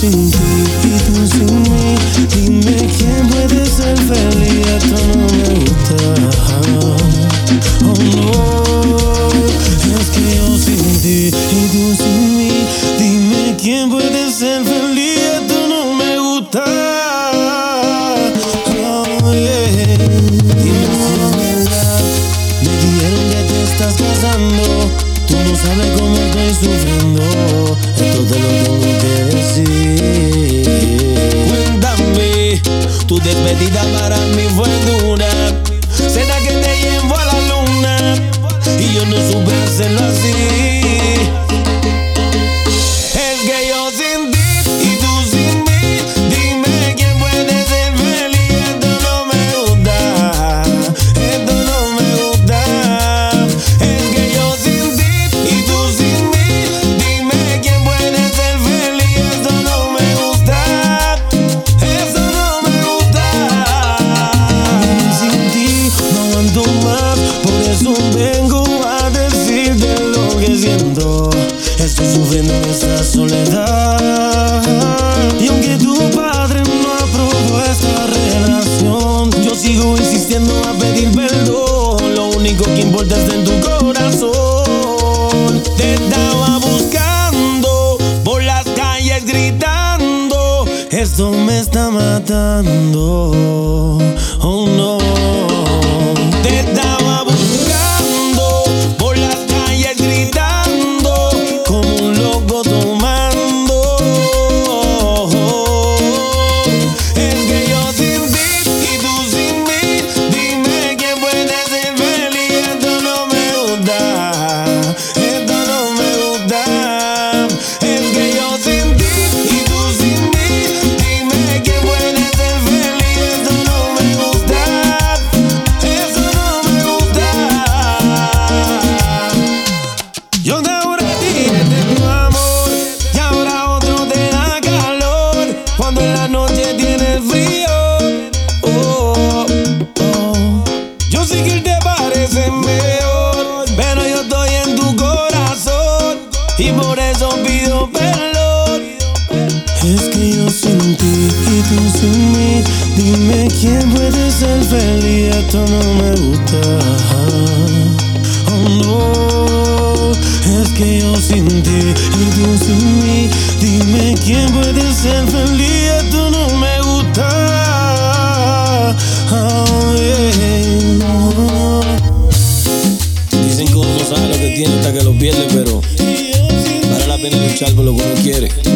sin ti y tú sin mí. Dime quién puede ser feliz, esto no me gusta. Oh no, es que yo sin ti y tú sin mí. Dime quién puede ser feliz, En esta soledad. Y aunque tu padre no aprobó esta relación, yo sigo insistiendo a pedir perdón. Lo único que importa está en tu corazón. Te estaba buscando por las calles gritando. Esto me está matando. Oh no. Dime quién puede ser feliz, esto no me gusta. Que yo sin ti y tú sin mí, dime quién puede ser feliz, esto no me gusta. Oh, yeah. Dicen que uno no sabe lo que tiene hasta que lo pierde, pero vale la pena luchar por lo que uno quiere.